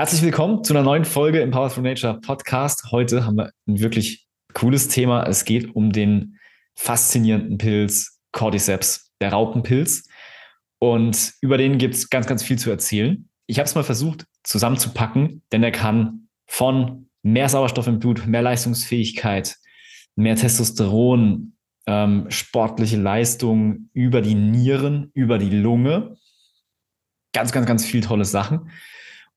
Herzlich willkommen zu einer neuen Folge im Power from Nature Podcast. Heute haben wir ein wirklich cooles Thema. Es geht um den faszinierenden Pilz Cordyceps, der Raupenpilz. Und über den gibt es ganz, ganz viel zu erzählen. Ich habe es mal versucht zusammenzupacken, denn er kann von mehr Sauerstoff im Blut, mehr Leistungsfähigkeit, mehr Testosteron, ähm, sportliche Leistung über die Nieren, über die Lunge. Ganz, ganz, ganz viel tolle Sachen.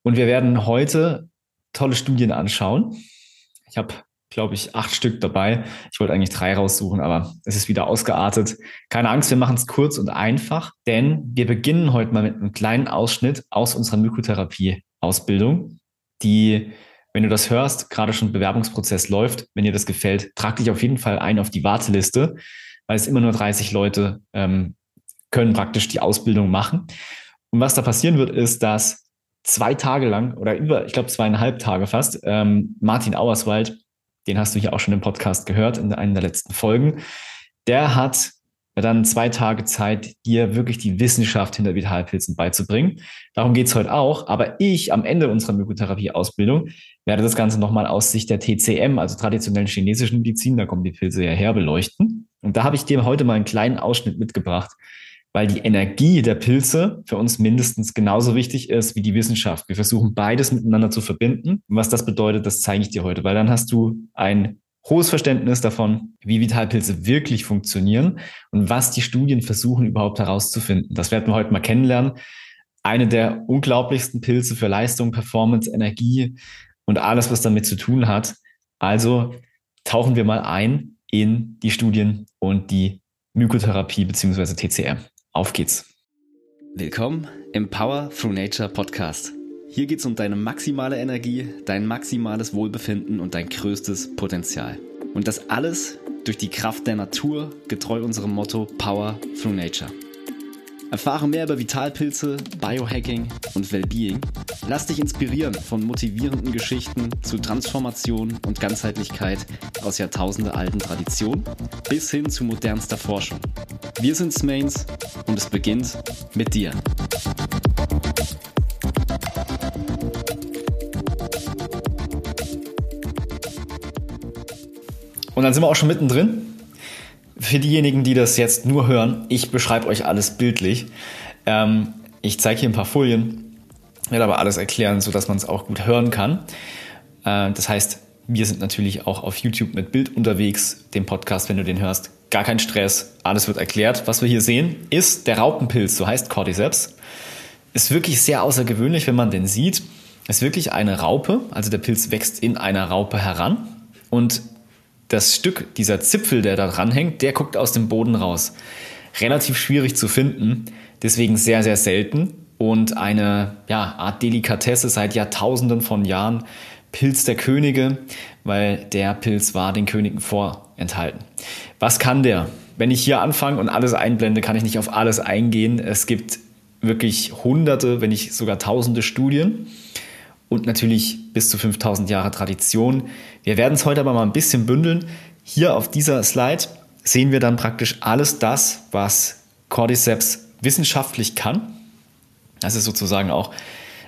Und wir werden heute tolle Studien anschauen. Ich habe, glaube ich, acht Stück dabei. Ich wollte eigentlich drei raussuchen, aber es ist wieder ausgeartet. Keine Angst, wir machen es kurz und einfach, denn wir beginnen heute mal mit einem kleinen Ausschnitt aus unserer Mykotherapie-Ausbildung, die wenn du das hörst, gerade schon Bewerbungsprozess läuft, wenn dir das gefällt, trag dich auf jeden Fall ein auf die Warteliste, weil es immer nur 30 Leute ähm, können praktisch die Ausbildung machen. Und was da passieren wird, ist, dass zwei Tage lang oder über, ich glaube zweieinhalb Tage fast, ähm, Martin Auerswald, den hast du hier auch schon im Podcast gehört, in einer der letzten Folgen, der hat dann zwei Tage Zeit, dir wirklich die Wissenschaft hinter Vitalpilzen beizubringen. Darum geht's heute auch. Aber ich am Ende unserer Mykotherapie-Ausbildung werde das Ganze nochmal aus Sicht der TCM, also traditionellen chinesischen Medizin, da kommen die Pilze ja her, beleuchten. Und da habe ich dir heute mal einen kleinen Ausschnitt mitgebracht, weil die Energie der Pilze für uns mindestens genauso wichtig ist wie die Wissenschaft. Wir versuchen beides miteinander zu verbinden. Und was das bedeutet, das zeige ich dir heute, weil dann hast du ein hohes Verständnis davon, wie Vitalpilze wirklich funktionieren und was die Studien versuchen überhaupt herauszufinden. Das werden wir heute mal kennenlernen. Eine der unglaublichsten Pilze für Leistung, Performance, Energie und alles, was damit zu tun hat. Also tauchen wir mal ein in die Studien und die Mykotherapie bzw. TCR. Auf geht's. Willkommen im Power Through Nature Podcast. Hier geht's um deine maximale Energie, dein maximales Wohlbefinden und dein größtes Potenzial. Und das alles durch die Kraft der Natur, getreu unserem Motto Power Through Nature. Erfahre mehr über Vitalpilze, Biohacking und Wellbeing. Lass dich inspirieren von motivierenden Geschichten zu Transformation und Ganzheitlichkeit aus jahrtausendealten Traditionen bis hin zu modernster Forschung. Wir sind Smains und es beginnt mit dir. Und dann sind wir auch schon mittendrin für diejenigen, die das jetzt nur hören, ich beschreibe euch alles bildlich. Ähm, ich zeige hier ein paar Folien, werde aber alles erklären, sodass man es auch gut hören kann. Äh, das heißt, wir sind natürlich auch auf YouTube mit Bild unterwegs, dem Podcast, wenn du den hörst. Gar kein Stress, alles wird erklärt. Was wir hier sehen, ist der Raupenpilz, so heißt Cordyceps. Ist wirklich sehr außergewöhnlich, wenn man den sieht. Ist wirklich eine Raupe, also der Pilz wächst in einer Raupe heran und das Stück, dieser Zipfel, der da dran hängt, der guckt aus dem Boden raus. Relativ schwierig zu finden, deswegen sehr, sehr selten und eine ja, Art Delikatesse seit Jahrtausenden von Jahren. Pilz der Könige, weil der Pilz war den Königen vorenthalten. Was kann der? Wenn ich hier anfange und alles einblende, kann ich nicht auf alles eingehen. Es gibt wirklich hunderte, wenn nicht sogar tausende Studien und natürlich bis zu 5000 Jahre Tradition. Wir werden es heute aber mal ein bisschen bündeln. Hier auf dieser Slide sehen wir dann praktisch alles das, was Cordyceps wissenschaftlich kann. Das ist sozusagen auch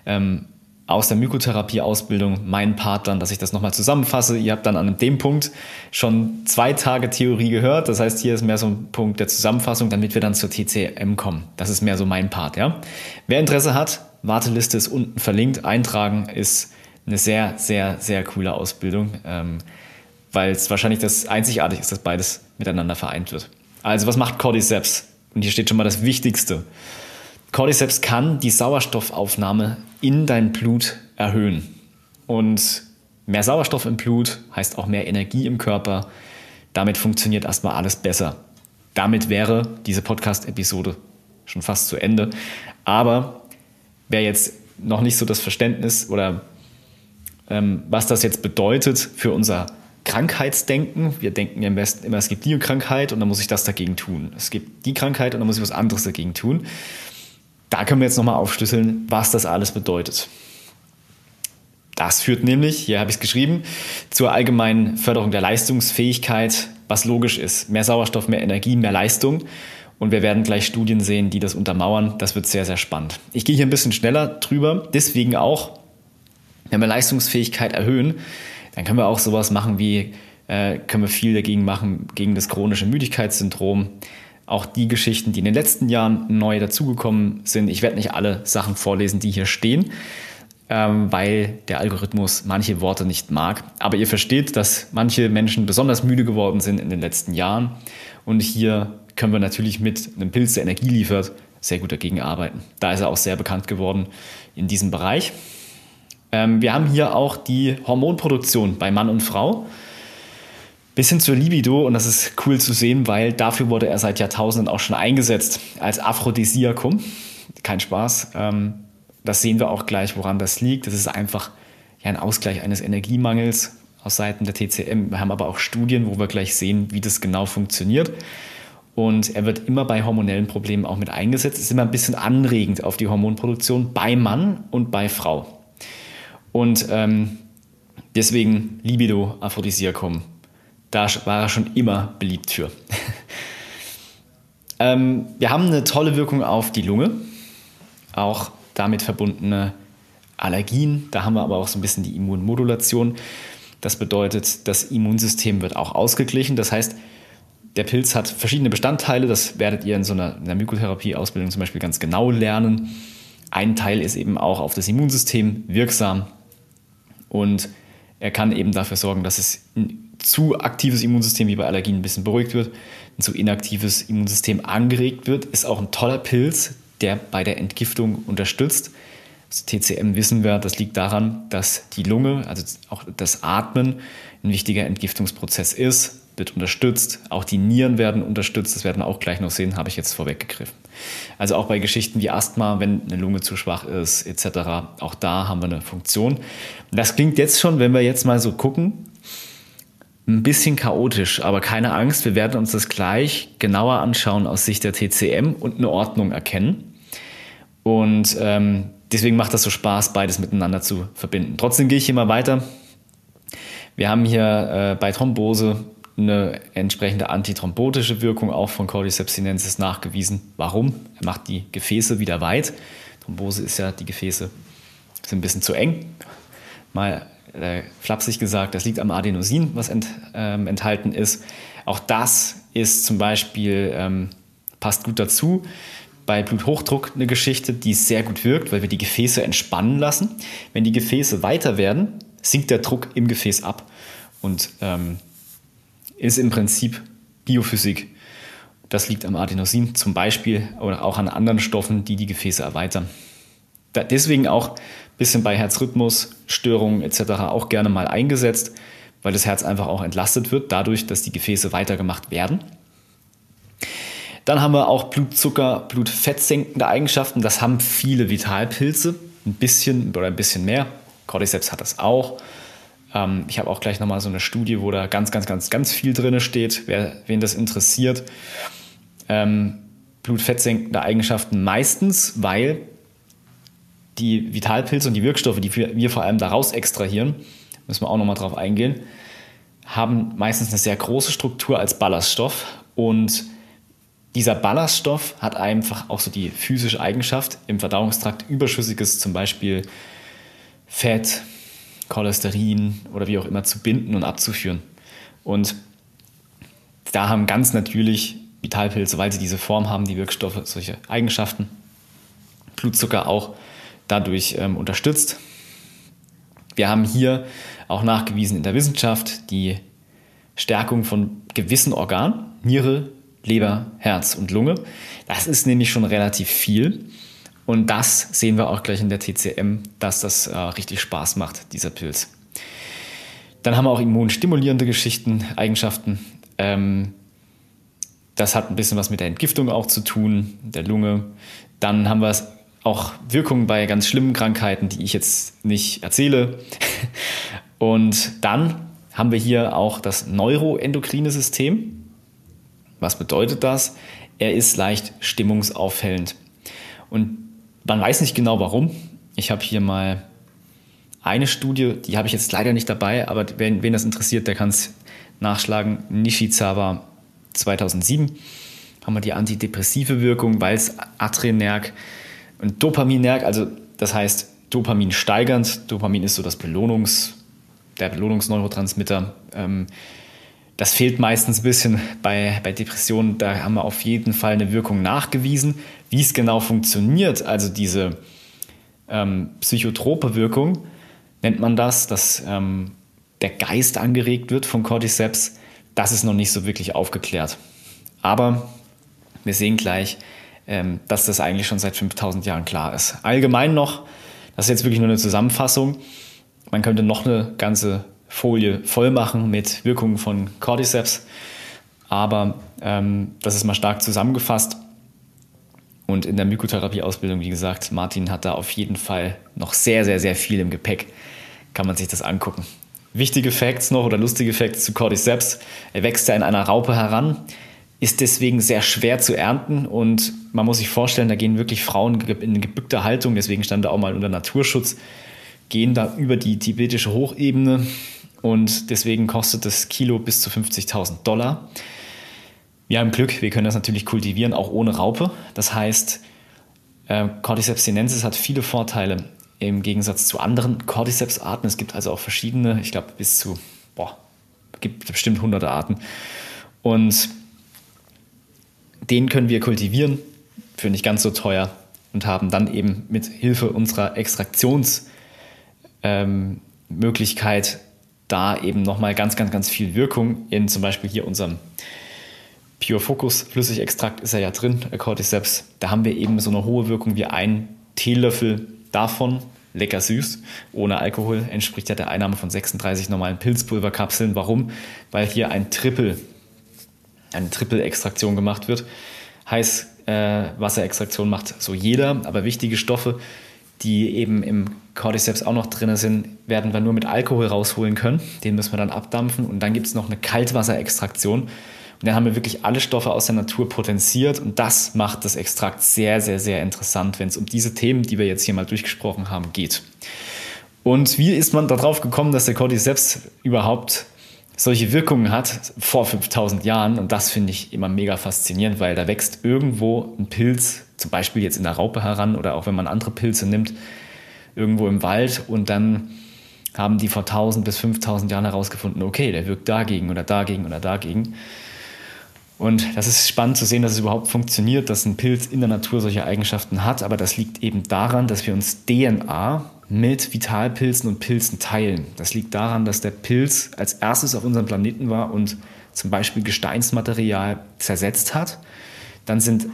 ähm, aus der Mykotherapie-Ausbildung mein Part dann, dass ich das nochmal zusammenfasse. Ihr habt dann an dem Punkt schon zwei Tage Theorie gehört. Das heißt, hier ist mehr so ein Punkt der Zusammenfassung, damit wir dann zur TCM kommen. Das ist mehr so mein Part, ja. Wer Interesse hat, Warteliste ist unten verlinkt. Eintragen ist eine sehr, sehr, sehr coole Ausbildung, ähm, weil es wahrscheinlich das einzigartig ist, dass beides miteinander vereint wird. Also, was macht Cordyceps? Und hier steht schon mal das Wichtigste. Cordyceps kann die Sauerstoffaufnahme in dein Blut erhöhen. Und mehr Sauerstoff im Blut heißt auch mehr Energie im Körper. Damit funktioniert erstmal alles besser. Damit wäre diese Podcast-Episode schon fast zu Ende. Aber wer jetzt noch nicht so das Verständnis oder was das jetzt bedeutet für unser Krankheitsdenken. Wir denken ja im Westen immer, es gibt die Krankheit und dann muss ich das dagegen tun. Es gibt die Krankheit und dann muss ich was anderes dagegen tun. Da können wir jetzt nochmal aufschlüsseln, was das alles bedeutet. Das führt nämlich, hier habe ich es geschrieben, zur allgemeinen Förderung der Leistungsfähigkeit, was logisch ist. Mehr Sauerstoff, mehr Energie, mehr Leistung. Und wir werden gleich Studien sehen, die das untermauern. Das wird sehr, sehr spannend. Ich gehe hier ein bisschen schneller drüber. Deswegen auch Wenn wir Leistungsfähigkeit erhöhen, dann können wir auch sowas machen wie, äh, können wir viel dagegen machen, gegen das chronische Müdigkeitssyndrom. Auch die Geschichten, die in den letzten Jahren neu dazugekommen sind. Ich werde nicht alle Sachen vorlesen, die hier stehen, ähm, weil der Algorithmus manche Worte nicht mag. Aber ihr versteht, dass manche Menschen besonders müde geworden sind in den letzten Jahren. Und hier können wir natürlich mit einem Pilz, der Energie liefert, sehr gut dagegen arbeiten. Da ist er auch sehr bekannt geworden in diesem Bereich. Ähm, wir haben hier auch die Hormonproduktion bei Mann und Frau. Bis hin zur Libido, und das ist cool zu sehen, weil dafür wurde er seit Jahrtausenden auch schon eingesetzt als Aphrodisiakum. Kein Spaß. Ähm, das sehen wir auch gleich, woran das liegt. Das ist einfach ja, ein Ausgleich eines Energiemangels aus Seiten der TCM. Wir haben aber auch Studien, wo wir gleich sehen, wie das genau funktioniert. Und er wird immer bei hormonellen Problemen auch mit eingesetzt. Ist immer ein bisschen anregend auf die Hormonproduktion bei Mann und bei Frau. Und ähm, deswegen Libido Aphrodisiakum. Da war er schon immer beliebt für. ähm, wir haben eine tolle Wirkung auf die Lunge. Auch damit verbundene Allergien. Da haben wir aber auch so ein bisschen die Immunmodulation. Das bedeutet, das Immunsystem wird auch ausgeglichen. Das heißt, der Pilz hat verschiedene Bestandteile, das werdet ihr in so einer, einer Mykotherapie-Ausbildung zum Beispiel ganz genau lernen. Ein Teil ist eben auch auf das Immunsystem wirksam und er kann eben dafür sorgen, dass es ein zu aktives Immunsystem wie bei Allergien ein bisschen beruhigt wird, ein zu inaktives Immunsystem angeregt wird. Ist auch ein toller Pilz, der bei der Entgiftung unterstützt. Das TCM wissen wir, das liegt daran, dass die Lunge, also auch das Atmen, ein wichtiger Entgiftungsprozess ist wird unterstützt. Auch die Nieren werden unterstützt. Das werden wir auch gleich noch sehen, habe ich jetzt vorweggegriffen. Also auch bei Geschichten wie Asthma, wenn eine Lunge zu schwach ist, etc., auch da haben wir eine Funktion. Das klingt jetzt schon, wenn wir jetzt mal so gucken, ein bisschen chaotisch, aber keine Angst, wir werden uns das gleich genauer anschauen aus Sicht der TCM und eine Ordnung erkennen. Und ähm, deswegen macht das so Spaß, beides miteinander zu verbinden. Trotzdem gehe ich hier mal weiter. Wir haben hier äh, bei Thrombose eine entsprechende antithrombotische Wirkung auch von Cordyceps nachgewiesen. Warum? Er macht die Gefäße wieder weit. Thrombose ist ja, die Gefäße sind ein bisschen zu eng. Mal äh, flapsig gesagt, das liegt am Adenosin, was ent, ähm, enthalten ist. Auch das ist zum Beispiel, ähm, passt gut dazu. Bei Bluthochdruck eine Geschichte, die sehr gut wirkt, weil wir die Gefäße entspannen lassen. Wenn die Gefäße weiter werden, sinkt der Druck im Gefäß ab. Und ähm, ist im Prinzip Biophysik. Das liegt am Adenosin zum Beispiel oder auch an anderen Stoffen, die die Gefäße erweitern. Da deswegen auch ein bisschen bei Herzrhythmusstörungen etc. auch gerne mal eingesetzt, weil das Herz einfach auch entlastet wird, dadurch, dass die Gefäße weitergemacht werden. Dann haben wir auch Blutzucker, Blutfettsenkende Eigenschaften. Das haben viele Vitalpilze, ein bisschen oder ein bisschen mehr. Cordyceps hat das auch. Ähm, ich habe auch gleich nochmal so eine Studie, wo da ganz, ganz, ganz, ganz viel drin steht, wer, wen das interessiert. Ähm, blutfettsenkende Eigenschaften meistens, weil die Vitalpilze und die Wirkstoffe, die wir vor allem daraus extrahieren, müssen wir auch nochmal drauf eingehen, haben meistens eine sehr große Struktur als Ballaststoff und dieser Ballaststoff hat einfach auch so die physische Eigenschaft, im Verdauungstrakt überschüssiges zum Beispiel Fett, Cholesterin oder wie auch immer zu binden und abzuführen. Und da haben ganz natürlich Vitalpilze, weil sie diese Form haben, die Wirkstoffe, solche Eigenschaften. Blutzucker auch dadurch ähm, unterstützt. Wir haben hier auch nachgewiesen in der Wissenschaft die Stärkung von gewissen Organen, Niere, Leber, Herz und Lunge. Das ist nämlich schon relativ viel. Und das sehen wir auch gleich in der TCM, dass das äh, richtig Spaß macht, dieser Pilz. Dann haben wir auch immunstimulierende Geschichten, Eigenschaften. Ähm, das hat ein bisschen was mit der Entgiftung auch zu tun, der Lunge. Dann haben wir auch Wirkungen bei ganz schlimmen Krankheiten, die ich jetzt nicht erzähle. Und dann haben wir hier auch das neuroendokrine System. Was bedeutet das? Er ist leicht stimmungsaufhellend. Und man weiß nicht genau warum. Ich habe hier mal eine Studie, die habe ich jetzt leider nicht dabei, aber wen, wen das interessiert, der kann es nachschlagen. Nishizawa 2007 haben wir die antidepressive Wirkung, weil es Adrenerg und Dopaminerg, also das heißt Dopamin steigernd. Dopamin ist so das Belohnungs, der Belohnungsneurotransmitter. Ähm, das fehlt meistens ein bisschen bei, bei Depressionen. Da haben wir auf jeden Fall eine Wirkung nachgewiesen. Wie es genau funktioniert, also diese ähm, psychotrope Wirkung, nennt man das, dass ähm, der Geist angeregt wird von Cordyceps, das ist noch nicht so wirklich aufgeklärt. Aber wir sehen gleich, ähm, dass das eigentlich schon seit 5000 Jahren klar ist. Allgemein noch, das ist jetzt wirklich nur eine Zusammenfassung. Man könnte noch eine ganze Folie voll machen mit Wirkungen von Cordyceps, aber ähm, das ist mal stark zusammengefasst. Und in der Mykotherapie-Ausbildung, wie gesagt, Martin hat da auf jeden Fall noch sehr, sehr, sehr viel im Gepäck. Kann man sich das angucken. Wichtige Facts noch oder lustige Facts zu Cordyceps. Er wächst ja in einer Raupe heran, ist deswegen sehr schwer zu ernten und man muss sich vorstellen, da gehen wirklich Frauen in gebückter Haltung, deswegen stand er auch mal unter Naturschutz, gehen da über die tibetische Hochebene und deswegen kostet das Kilo bis zu 50.000 Dollar. Wir haben Glück, wir können das natürlich kultivieren, auch ohne Raupe. Das heißt, äh, Cordyceps sinensis hat viele Vorteile im Gegensatz zu anderen Cordyceps-Arten. Es gibt also auch verschiedene, ich glaube bis zu, boah, gibt bestimmt hunderte Arten. Und den können wir kultivieren für nicht ganz so teuer und haben dann eben mit Hilfe unserer Extraktionsmöglichkeit ähm, da eben nochmal ganz, ganz, ganz viel Wirkung in zum Beispiel hier unserem Pure Focus Flüssigextrakt ist er ja drin, Cordyceps. Da haben wir eben so eine hohe Wirkung wie ein Teelöffel davon. Lecker süß, ohne Alkohol, entspricht ja der Einnahme von 36 normalen Pilzpulverkapseln. Warum? Weil hier ein Triple, eine Triple-Extraktion gemacht wird. Heiß äh, Wasserextraktion macht so jeder, aber wichtige Stoffe, die eben im Cordyceps auch noch drin sind, werden wir nur mit Alkohol rausholen können. Den müssen wir dann abdampfen und dann gibt es noch eine Kaltwasserextraktion. Und dann haben wir wirklich alle Stoffe aus der Natur potenziert und das macht das Extrakt sehr, sehr, sehr interessant, wenn es um diese Themen, die wir jetzt hier mal durchgesprochen haben, geht. Und wie ist man darauf gekommen, dass der Cordyceps überhaupt solche Wirkungen hat vor 5000 Jahren? Und das finde ich immer mega faszinierend, weil da wächst irgendwo ein Pilz, zum Beispiel jetzt in der Raupe heran oder auch wenn man andere Pilze nimmt, irgendwo im Wald und dann haben die vor 1000 bis 5000 Jahren herausgefunden, okay, der wirkt dagegen oder dagegen oder dagegen. Und das ist spannend zu sehen, dass es überhaupt funktioniert, dass ein Pilz in der Natur solche Eigenschaften hat. Aber das liegt eben daran, dass wir uns DNA mit Vitalpilzen und Pilzen teilen. Das liegt daran, dass der Pilz als erstes auf unserem Planeten war und zum Beispiel Gesteinsmaterial zersetzt hat. Dann sind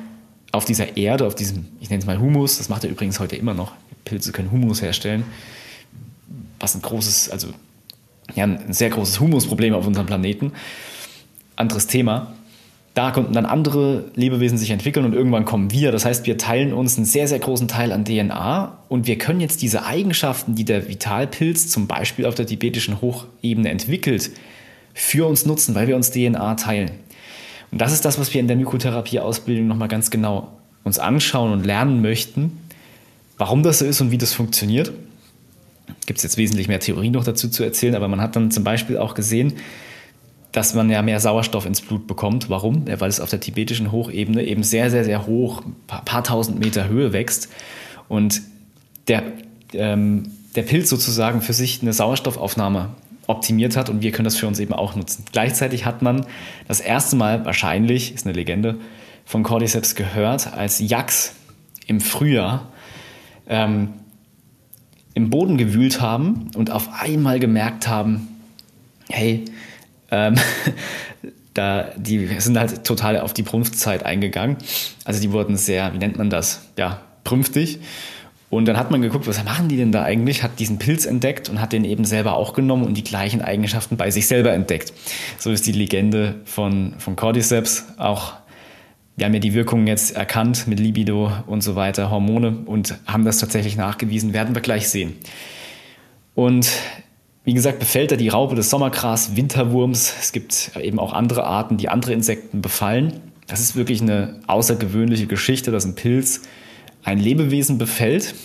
auf dieser Erde, auf diesem, ich nenne es mal Humus, das macht er übrigens heute immer noch, Pilze können Humus herstellen, was ein großes, also ja, ein sehr großes Humusproblem auf unserem Planeten. Anderes Thema da konnten dann andere Lebewesen sich entwickeln und irgendwann kommen wir. Das heißt, wir teilen uns einen sehr, sehr großen Teil an DNA und wir können jetzt diese Eigenschaften, die der Vitalpilz zum Beispiel auf der tibetischen Hochebene entwickelt, für uns nutzen, weil wir uns DNA teilen. Und das ist das, was wir in der Mykotherapie-Ausbildung nochmal ganz genau uns anschauen und lernen möchten, warum das so ist und wie das funktioniert. Gibt es jetzt wesentlich mehr Theorie noch dazu zu erzählen, aber man hat dann zum Beispiel auch gesehen, dass man ja mehr Sauerstoff ins Blut bekommt. Warum? Ja, weil es auf der tibetischen Hochebene eben sehr, sehr, sehr hoch, paar, paar tausend Meter Höhe wächst und der, ähm, der Pilz sozusagen für sich eine Sauerstoffaufnahme optimiert hat und wir können das für uns eben auch nutzen. Gleichzeitig hat man das erste Mal, wahrscheinlich, ist eine Legende, von Cordyceps gehört, als Yaks im Frühjahr ähm, im Boden gewühlt haben und auf einmal gemerkt haben, hey, ähm, da, die sind halt total auf die Prunftzeit eingegangen. Also die wurden sehr, wie nennt man das? Ja, prünftig. Und dann hat man geguckt, was machen die denn da eigentlich? Hat diesen Pilz entdeckt und hat den eben selber auch genommen und die gleichen Eigenschaften bei sich selber entdeckt. So ist die Legende von, von Cordyceps. Auch wir haben ja die Wirkungen jetzt erkannt mit Libido und so weiter, Hormone und haben das tatsächlich nachgewiesen, werden wir gleich sehen. Und wie gesagt, befällt er die Raupe des Sommergras, Winterwurms. Es gibt eben auch andere Arten, die andere Insekten befallen. Das ist wirklich eine außergewöhnliche Geschichte, dass ein Pilz ein Lebewesen befällt.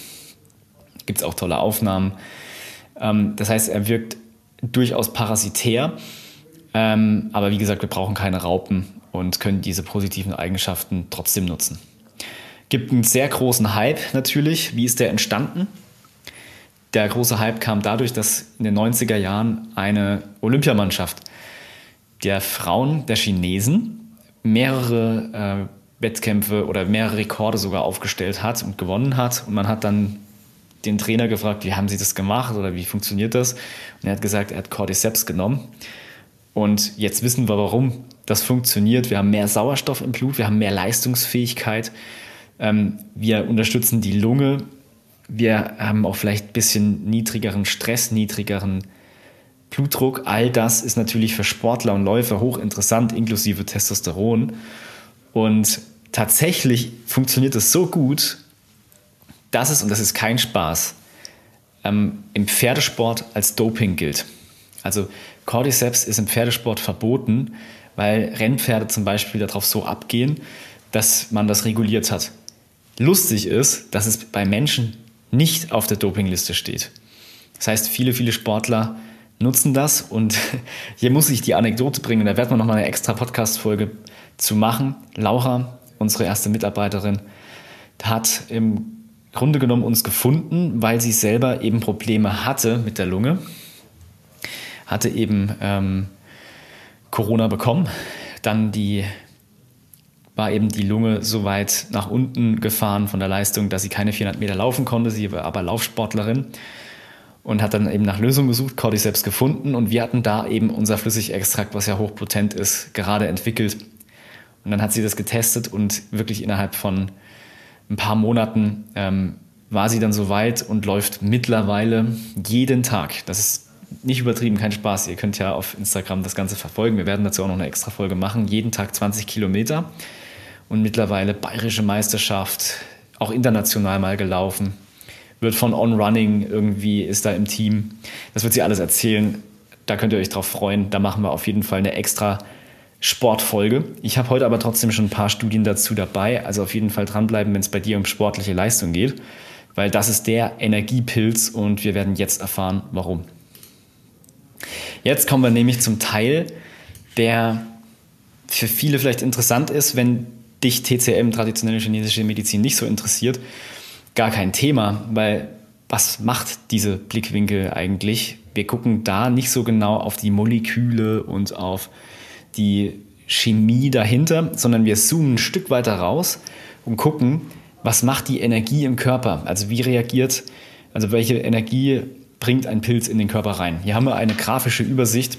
Gibt es auch tolle Aufnahmen. Ähm, das heißt, er wirkt durchaus parasitär. Ähm, aber wie gesagt, wir brauchen keine Raupen und können diese positiven Eigenschaften trotzdem nutzen. Gibt einen sehr großen Hype natürlich. Wie ist der entstanden? der große Hype kam dadurch, dass in den 90er Jahren eine Olympiamannschaft der Frauen der Chinesen mehrere äh, Wettkämpfe oder mehrere Rekorde sogar aufgestellt hat und gewonnen hat. Und man hat dann den Trainer gefragt, wie haben sie das gemacht oder wie funktioniert das? Und er hat gesagt, er hat Cordyceps genommen. Und jetzt wissen wir, warum das funktioniert. Wir haben mehr Sauerstoff im Blut, wir haben mehr Leistungsfähigkeit, ähm, wir unterstützen die Lunge, wir haben auch vielleicht ein bisschen niedrigeren Stress, niedrigeren Blutdruck. All das ist natürlich für Sportler und Läufer hochinteressant, inklusive Testosteron. Und tatsächlich funktioniert es so gut, dass es, und das ist kein Spaß, ähm, im Pferdesport als Doping gilt. Also Cordyceps ist im Pferdesport verboten, weil Rennpferde zum Beispiel darauf so abgehen, dass man das reguliert hat. Lustig ist, dass es bei Menschen nicht auf der Dopingliste steht. Das heißt, viele, viele Sportler nutzen das und hier muss ich die Anekdote bringen, da werden wir nochmal eine extra Podcast-Folge zu machen. Laura, unsere erste Mitarbeiterin, hat im Grunde genommen uns gefunden, weil sie selber eben Probleme hatte mit der Lunge, hatte eben ähm, Corona bekommen, dann die war eben die Lunge so weit nach unten gefahren von der Leistung, dass sie keine 400 Meter laufen konnte. Sie war aber Laufsportlerin und hat dann eben nach Lösungen gesucht, Cordyceps gefunden und wir hatten da eben unser Flüssigextrakt, was ja hochpotent ist, gerade entwickelt. Und dann hat sie das getestet und wirklich innerhalb von ein paar Monaten ähm, war sie dann so weit und läuft mittlerweile jeden Tag. Das ist nicht übertrieben, kein Spaß. Ihr könnt ja auf Instagram das Ganze verfolgen. Wir werden dazu auch noch eine extra Folge machen. Jeden Tag 20 Kilometer und mittlerweile bayerische Meisterschaft, auch international mal gelaufen. Wird von On Running irgendwie, ist da im Team. Das wird sie alles erzählen. Da könnt ihr euch drauf freuen. Da machen wir auf jeden Fall eine extra Sportfolge. Ich habe heute aber trotzdem schon ein paar Studien dazu dabei. Also auf jeden Fall dranbleiben, wenn es bei dir um sportliche Leistung geht. Weil das ist der Energiepilz und wir werden jetzt erfahren, warum. Jetzt kommen wir nämlich zum Teil, der für viele vielleicht interessant ist, wenn dich TCM, traditionelle chinesische Medizin, nicht so interessiert, gar kein Thema, weil was macht diese Blickwinkel eigentlich? Wir gucken da nicht so genau auf die Moleküle und auf die Chemie dahinter, sondern wir zoomen ein Stück weiter raus und gucken, was macht die Energie im Körper? Also wie reagiert, also welche Energie bringt ein Pilz in den Körper rein? Hier haben wir eine grafische Übersicht,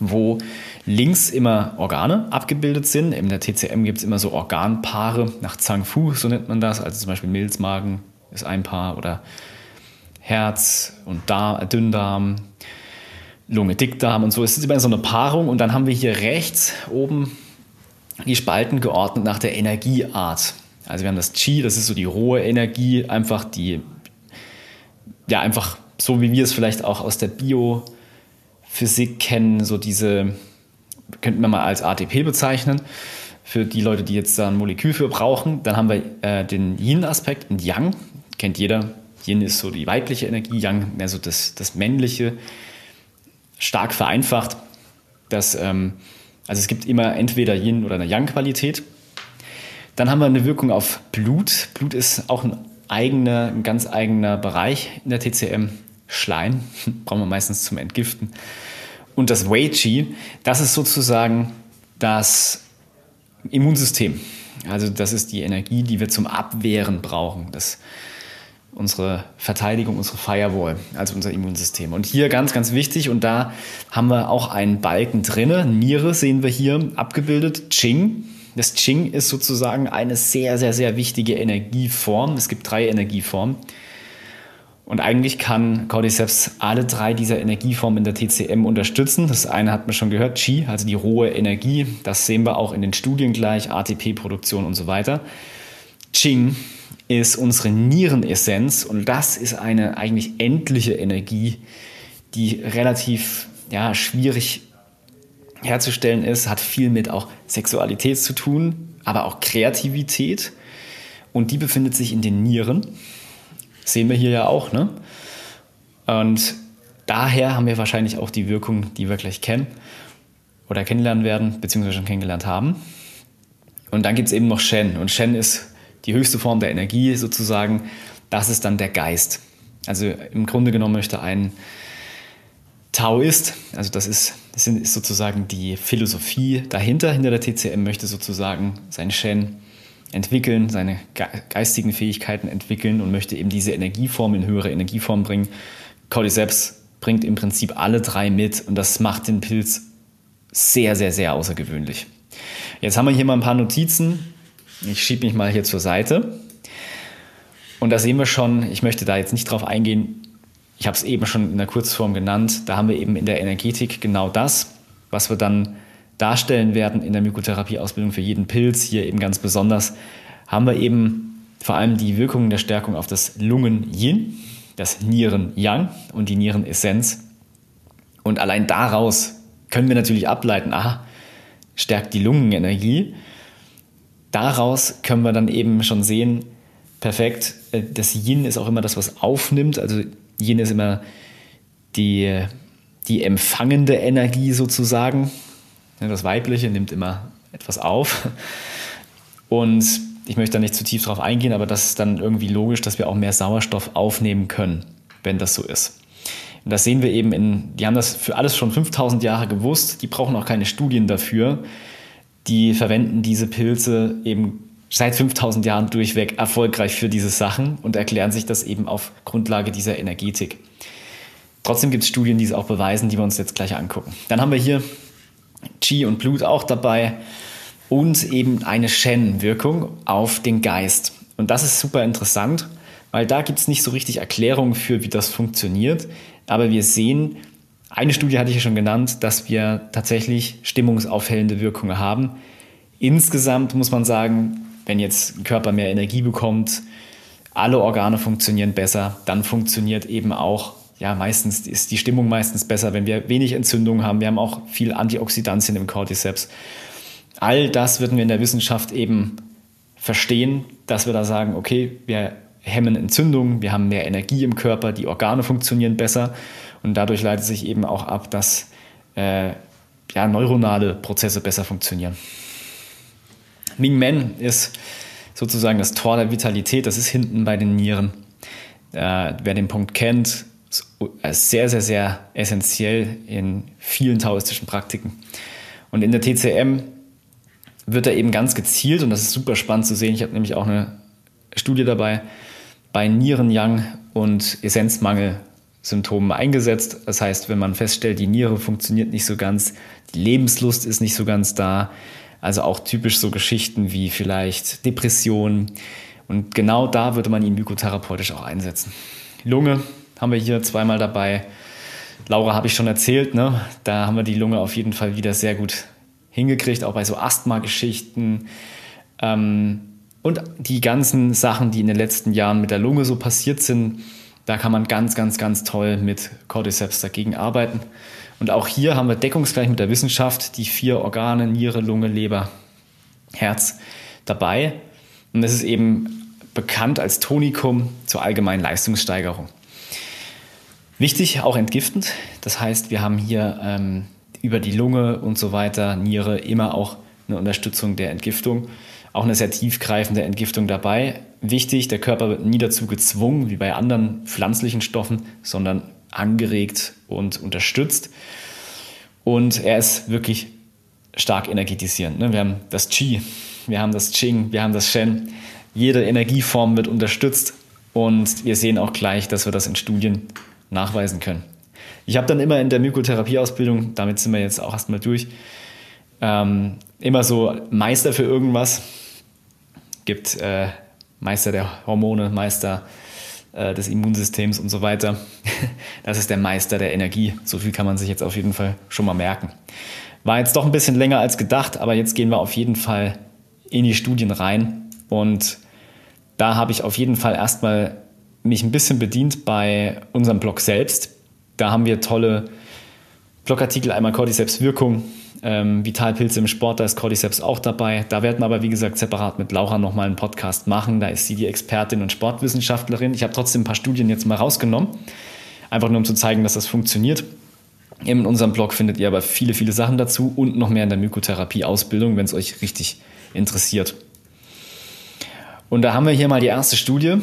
wo links immer Organe abgebildet sind. In der TCM gibt es immer so Organpaare nach Zhang Fu, so nennt man das. Also zum Beispiel Milzmagen ist ein Paar oder Herz und Darm, Dünndarm, Lunge, Dickdarm und so. Es ist immer so eine Paarung und dann haben wir hier rechts oben die Spalten geordnet nach der Energieart. Also wir haben das Qi, das ist so die rohe Energie, einfach die, ja, einfach so wie wir es vielleicht auch aus der Biophysik kennen, so diese könnten wir mal als ATP bezeichnen, für die Leute, die jetzt da ein Molekül für brauchen. Dann haben wir äh, den Yin-Aspekt und Yang, kennt jeder. Yin ist so die weibliche Energie, Yang mehr so das, das männliche, stark vereinfacht. Das, ähm, also es gibt immer entweder Yin oder eine Yang-Qualität. Dann haben wir eine Wirkung auf Blut. Blut ist auch ein eigener, ein ganz eigener Bereich in der TCM. Schleim brauchen wir meistens zum Entgiften. Und das Wei Qi, das ist sozusagen das Immunsystem. Also das ist die Energie, die wir zum Abwehren brauchen. Das unsere Verteidigung, unsere Firewall, also unser Immunsystem. Und hier ganz, ganz wichtig, und da haben wir auch einen Balken drinne. Niere sehen wir hier abgebildet. Qing. Das Qing ist sozusagen eine sehr, sehr, sehr wichtige Energieform. Es gibt drei Energieformen. Und eigentlich kann Cordyceps alle drei dieser Energieformen in der TCM unterstützen. Das eine hat man schon gehört, Qi, also die rohe Energie. Das sehen wir auch in den Studien gleich, ATP-Produktion und so weiter. Qing ist unsere Nierenessenz und das ist eine eigentlich endliche Energie, die relativ ja, schwierig herzustellen ist, hat viel mit auch Sexualität zu tun, aber auch Kreativität. Und die befindet sich in den Nieren. Sehen wir hier ja auch, ne? Und daher haben wir wahrscheinlich auch die Wirkung, die wir gleich kennen oder kennenlernen werden, beziehungsweise schon kennengelernt haben. Und dann gibt es eben noch Shen. Und Shen ist die höchste Form der Energie sozusagen. Das ist dann der Geist. Also im Grunde genommen möchte ein Taoist, also das ist, das ist sozusagen die Philosophie dahinter, hinter der TCM, möchte sozusagen sein Shen entwickeln, seine geistigen Fähigkeiten entwickeln und möchte eben diese Energieform in höhere Energieform bringen. Cordyceps bringt im Prinzip alle drei mit und das macht den Pilz sehr, sehr, sehr außergewöhnlich. Jetzt haben wir hier mal ein paar Notizen. Ich schiebe mich mal hier zur Seite. Und da sehen wir schon, ich möchte da jetzt nicht drauf eingehen, ich habe es eben schon in der Kurzform genannt, da haben wir eben in der Energetik genau das, was wir dann darstellen werden in der Mykotherapie-Ausbildung für jeden Pilz, hier eben ganz besonders, haben wir eben vor allem die Wirkungen der Stärkung auf das Lungen-Yin, das Nieren-Yang und die Nierenessenz. Und allein daraus können wir natürlich ableiten, aha, stärkt die Lungenenergie. Daraus können wir dann eben schon sehen, perfekt, äh, das Yin ist auch immer das, was aufnimmt. Also Yin ist immer die, die empfangende Energie sozusagen. Das Weibliche nimmt immer etwas auf. Und ich möchte da nicht zu tief drauf eingehen, aber das ist dann irgendwie logisch, dass wir auch mehr Sauerstoff aufnehmen können, wenn das so ist. Und das sehen wir eben in, die haben das für alles schon 5000 Jahre gewusst, die brauchen auch keine Studien dafür. Die verwenden diese Pilze eben seit 5000 Jahren durchweg erfolgreich für diese Sachen und erklären sich das eben auf Grundlage dieser Energetik. Trotzdem gibt es Studien, die es auch beweisen, die wir uns jetzt gleich angucken. Dann haben wir hier Qi und Blut auch dabei und eben eine Shen-Wirkung auf den Geist. Und das ist super interessant, weil da gibt es nicht so richtig Erklärungen für, wie das funktioniert. Aber wir sehen, eine Studie hatte ich ja schon genannt, dass wir tatsächlich stimmungsaufhellende Wirkungen haben. Insgesamt muss man sagen, wenn jetzt ein Körper mehr Energie bekommt, alle Organe funktionieren besser, dann funktioniert eben auch, ja, meistens ist die Stimmung meistens besser, wenn wir wenig Entzündung haben. Wir haben auch viel Antioxidantien im Cordyceps. All das würden wir in der Wissenschaft eben verstehen, dass wir da sagen, okay, wir hemmen Entzündungen, wir haben mehr Energie im Körper, die Organe funktionieren besser und dadurch leitet sich eben auch ab, dass äh, ja, neuronale Prozesse besser funktionieren. Ming Men ist sozusagen das Tor der Vitalität, das ist hinten bei den Nieren. Äh, wer den Punkt kennt, ist sehr, sehr, sehr essentiell in vielen taoistischen Praktiken. Und in der TCM wird er eben ganz gezielt, und das ist super spannend zu sehen, ich habe nämlich auch eine Studie dabei, bei Nierenjang und Essenzmangel-Symptomen eingesetzt. Das heißt, wenn man feststellt, die Niere funktioniert nicht so ganz, die Lebenslust ist nicht so ganz da, also auch typisch so Geschichten wie vielleicht Depressionen. Und genau da würde man ihn mykotherapeutisch auch einsetzen. Lunge haben wir hier zweimal dabei. Laura habe ich schon erzählt, ne? da haben wir die Lunge auf jeden Fall wieder sehr gut hingekriegt, auch bei so Asthma-Geschichten. Ähm, und die ganzen Sachen, die in den letzten Jahren mit der Lunge so passiert sind, da kann man ganz, ganz, ganz toll mit Cordyceps dagegen arbeiten. Und auch hier haben wir deckungsgleich mit der Wissenschaft die vier Organe, Niere, Lunge, Leber, Herz dabei. Und es ist eben bekannt als Tonikum zur allgemeinen Leistungssteigerung. Wichtig, auch entgiftend. Das heißt, wir haben hier ähm, über die Lunge und so weiter, Niere, immer auch eine Unterstützung der Entgiftung. Auch eine sehr tiefgreifende Entgiftung dabei. Wichtig, der Körper wird nie dazu gezwungen, wie bei anderen pflanzlichen Stoffen, sondern angeregt und unterstützt. Und er ist wirklich stark energetisierend. Ne? Wir haben das Qi, wir haben das Qing, wir haben das Shen. Jede Energieform wird unterstützt und wir sehen auch gleich, dass wir das in Studien nachweisen können. Ich habe dann immer in der Mykotherapieausbildung, damit sind wir jetzt auch erstmal durch, ähm, immer so Meister für irgendwas. Gibt äh, Meister der Hormone, Meister äh, des Immunsystems und so weiter. Das ist der Meister der Energie. So viel kann man sich jetzt auf jeden Fall schon mal merken. War jetzt doch ein bisschen länger als gedacht, aber jetzt gehen wir auf jeden Fall in die Studien rein. Und da habe ich auf jeden Fall erstmal mich ein bisschen bedient bei unserem Blog selbst. Da haben wir tolle Blogartikel, einmal Cordyceps Wirkung, ähm, Vitalpilze im Sport, da ist Cordyceps auch dabei. Da werden wir aber, wie gesagt, separat mit Laura nochmal einen Podcast machen. Da ist sie die Expertin und Sportwissenschaftlerin. Ich habe trotzdem ein paar Studien jetzt mal rausgenommen, einfach nur um zu zeigen, dass das funktioniert. In unserem Blog findet ihr aber viele, viele Sachen dazu und noch mehr in der Mykotherapie-Ausbildung, wenn es euch richtig interessiert. Und da haben wir hier mal die erste Studie.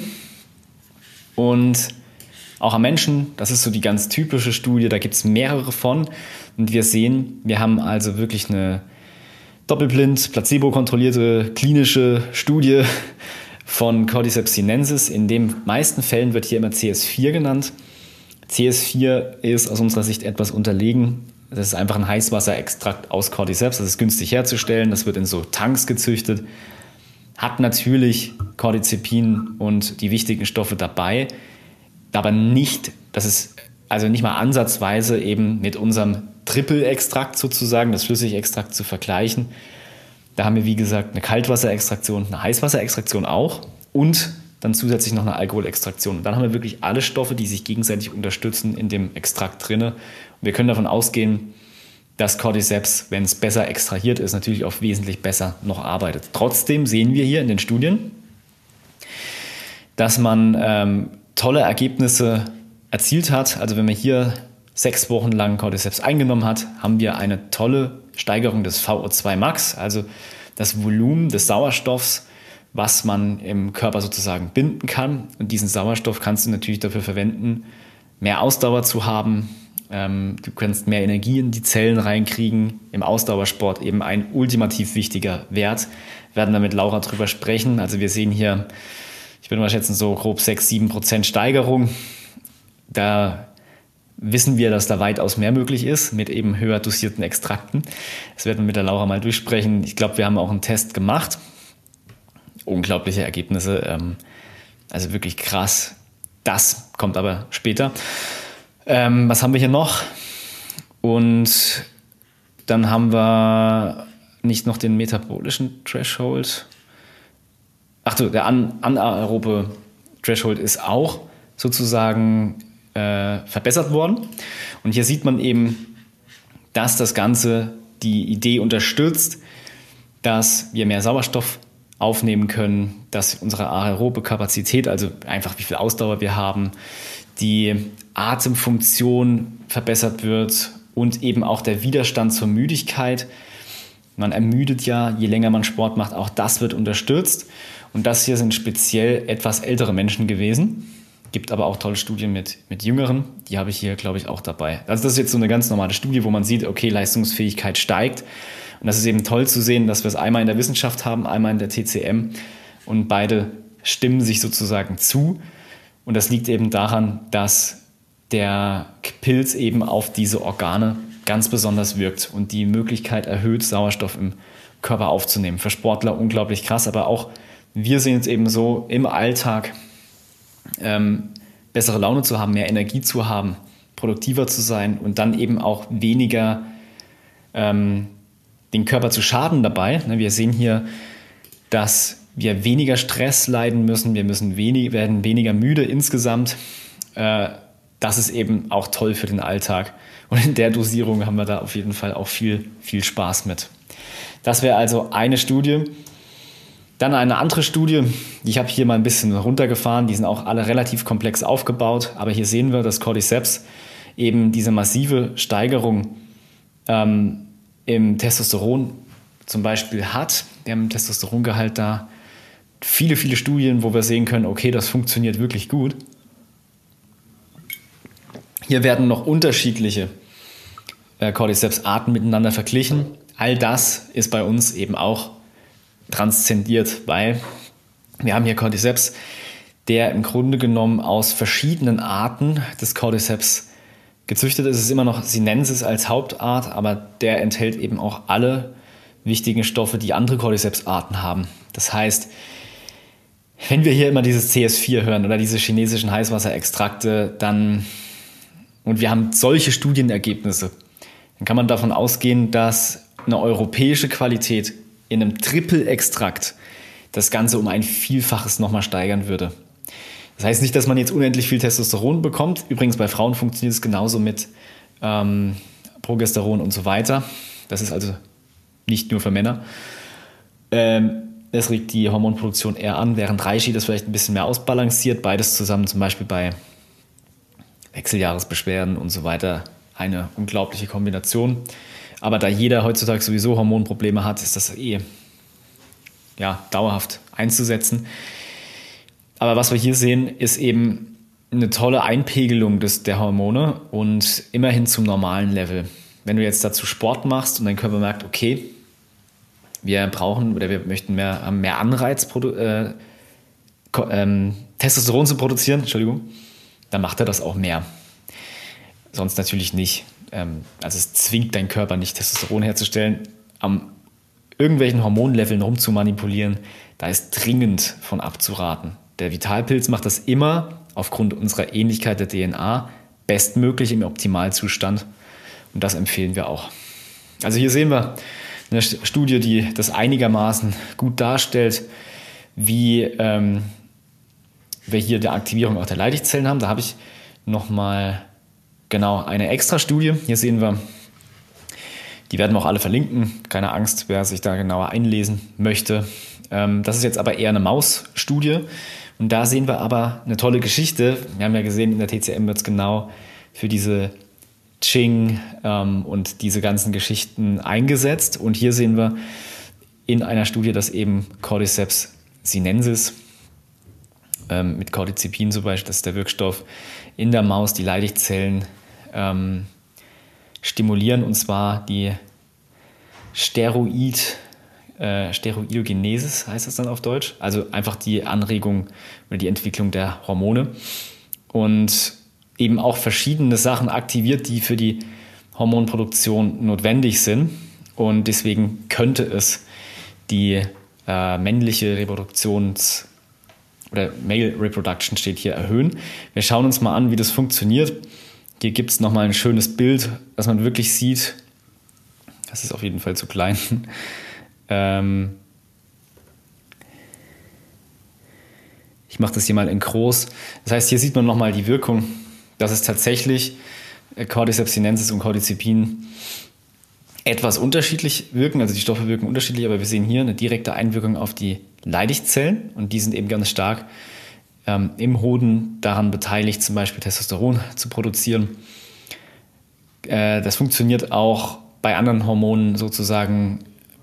Und auch am Menschen. Das ist so die ganz typische Studie, da gibt es mehrere von. Und wir sehen, wir haben also wirklich eine doppelblind, placebo-kontrollierte klinische Studie von Cordyceps sinensis. In den meisten Fällen wird hier immer CS4 genannt. CS4 ist aus unserer Sicht etwas unterlegen. Das ist einfach ein Heißwasserextrakt aus Cordyceps. Das ist günstig herzustellen. Das wird in so Tanks gezüchtet. Hat natürlich Cordycepin und die wichtigen Stoffe dabei, aber nicht, das ist also nicht mal ansatzweise eben mit unserem Triple-Extrakt sozusagen, das Flüssigextrakt zu vergleichen. Da haben wir, wie gesagt, eine Kaltwasserextraktion, eine Heißwasserextraktion auch und dann zusätzlich noch eine Alkoholextraktion. Und dann haben wir wirklich alle Stoffe, die sich gegenseitig unterstützen in dem Extrakt drinne. Und wir können davon ausgehen, dass Cordyceps, wenn es besser extrahiert ist, natürlich auch wesentlich besser noch arbeitet. Trotzdem sehen wir hier in den Studien, dass man ähm, tolle Ergebnisse erzielt hat. Also wenn man hier sechs Wochen lang Cordyceps eingenommen hat, haben wir eine tolle Steigerung des VO2 Max, also das Volumen des Sauerstoffs, was man im Körper sozusagen binden kann. Und diesen Sauerstoff kannst du natürlich dafür verwenden, mehr Ausdauer zu haben. Ähm, du kannst mehr Energie in die Zellen reinkriegen. Im Ausdauersport eben ein ultimativ wichtiger Wert. Wir werden da mit Laura drüber sprechen. Also wir sehen hier, ich würde mal schätzen, so grob 6, 7 Prozent Steigerung. Da wissen wir, dass da weitaus mehr möglich ist mit eben höher dosierten Extrakten. Das werden wir mit der Laura mal durchsprechen. Ich glaube, wir haben auch einen Test gemacht. Unglaubliche Ergebnisse. Ähm, also wirklich krass. Das kommt aber später. Ähm, was haben wir hier noch? Und dann haben wir nicht noch den metabolischen Threshold. Ach so, der anaerobe Threshold ist auch sozusagen äh, verbessert worden. Und hier sieht man eben, dass das Ganze die Idee unterstützt, dass wir mehr Sauerstoff aufnehmen können, dass unsere aerobe Kapazität, also einfach wie viel Ausdauer wir haben, die Atemfunktion verbessert wird und eben auch der Widerstand zur Müdigkeit. Man ermüdet ja, je länger man Sport macht, auch das wird unterstützt. Und das hier sind speziell etwas ältere Menschen gewesen. Gibt aber auch tolle Studien mit, mit Jüngeren. Die habe ich hier, glaube ich, auch dabei. Also das ist jetzt so eine ganz normale Studie, wo man sieht, okay, Leistungsfähigkeit steigt. Und das ist eben toll zu sehen, dass wir es einmal in der Wissenschaft haben, einmal in der TCM. Und beide stimmen sich sozusagen zu. Und das liegt eben daran, dass der Pilz eben auf diese Organe ganz besonders wirkt und die Möglichkeit erhöht, Sauerstoff im Körper aufzunehmen. Für Sportler unglaublich krass, aber auch wir sehen es eben so im Alltag, ähm, bessere Laune zu haben, mehr Energie zu haben, produktiver zu sein und dann eben auch weniger ähm, den Körper zu schaden dabei. Ne, wir sehen hier, dass wir weniger Stress leiden müssen, wir müssen wenig, werden weniger müde insgesamt. Äh, das ist eben auch toll für den Alltag. Und in der Dosierung haben wir da auf jeden Fall auch viel, viel Spaß mit. Das wäre also eine Studie. Dann eine andere Studie, die ich habe hier mal ein bisschen runtergefahren, die sind auch alle relativ komplex aufgebaut, aber hier sehen wir, dass Cordyceps eben diese massive Steigerung ähm, im Testosteron zum Beispiel hat. Wir haben Testosterongehalt da. Viele, viele Studien, wo wir sehen können, okay, das funktioniert wirklich gut. Hier werden noch unterschiedliche äh, Cordyceps-Arten miteinander verglichen. All das ist bei uns eben auch transzendiert, weil wir haben hier Cordyceps, der im Grunde genommen aus verschiedenen Arten des Cordyceps gezüchtet ist. Es ist immer noch Sinensis als Hauptart, aber der enthält eben auch alle wichtigen Stoffe, die andere Cordyceps-Arten haben. Das heißt, wenn wir hier immer dieses CS4 hören oder diese chinesischen Heißwasserextrakte, dann und wir haben solche Studienergebnisse, dann kann man davon ausgehen, dass eine europäische Qualität in einem Triple-Extrakt das Ganze um ein Vielfaches nochmal steigern würde. Das heißt nicht, dass man jetzt unendlich viel Testosteron bekommt. Übrigens bei Frauen funktioniert es genauso mit ähm, Progesteron und so weiter. Das ist also nicht nur für Männer. Ähm, es regt die Hormonproduktion eher an, während Reishi das vielleicht ein bisschen mehr ausbalanciert. Beides zusammen zum Beispiel bei Wechseljahresbeschwerden und so weiter eine unglaubliche Kombination. Aber da jeder heutzutage sowieso Hormonprobleme hat, ist das eh ja, dauerhaft einzusetzen. Aber was wir hier sehen, ist eben eine tolle Einpegelung des, der Hormone und immerhin zum normalen Level. Wenn du jetzt dazu Sport machst und dein Körper merkt, okay, wir brauchen oder wir möchten mehr, mehr Anreiz, äh, ähm, Testosteron zu produzieren, Entschuldigung, dann macht er das auch mehr. Sonst natürlich nicht. Ähm, also es zwingt deinen Körper nicht, Testosteron herzustellen. Am irgendwelchen Hormonleveln rumzumanipulieren, da ist dringend von abzuraten. Der Vitalpilz macht das immer aufgrund unserer Ähnlichkeit der DNA bestmöglich im Optimalzustand. Und das empfehlen wir auch. Also hier sehen wir eine Studie, die das einigermaßen gut darstellt, wie ähm, wir hier die Aktivierung auch der Leidigzellen haben. Da habe ich nochmal genau eine extra Studie. Hier sehen wir, die werden wir auch alle verlinken. Keine Angst, wer sich da genauer einlesen möchte. Ähm, das ist jetzt aber eher eine Maus-Studie. Und da sehen wir aber eine tolle Geschichte. Wir haben ja gesehen, in der TCM wird es genau für diese Ching ähm, und diese ganzen Geschichten eingesetzt. Und hier sehen wir in einer Studie, dass eben Cordyceps sinensis ähm, mit Cordycepin zum Beispiel, das ist der Wirkstoff, in der Maus die Leidigzellen ähm, stimulieren und zwar die Steroid, äh, Steroidogenesis heißt das dann auf Deutsch, also einfach die Anregung oder die Entwicklung der Hormone und eben auch verschiedene Sachen aktiviert, die für die Hormonproduktion notwendig sind und deswegen könnte es die äh, männliche Reproduktions- oder Male Reproduction steht hier erhöhen. Wir schauen uns mal an, wie das funktioniert. Hier gibt es nochmal ein schönes Bild, dass man wirklich sieht. Das ist auf jeden Fall zu klein. ähm ich mache das hier mal in groß. Das heißt, hier sieht man nochmal die Wirkung, dass es tatsächlich äh, Cordyceps sinensis und Cordycepin etwas unterschiedlich wirken. Also die Stoffe wirken unterschiedlich, aber wir sehen hier eine direkte Einwirkung auf die Leidigzellen und die sind eben ganz stark ähm, im Hoden daran beteiligt, zum Beispiel Testosteron zu produzieren. Äh, das funktioniert auch bei anderen Hormonen sozusagen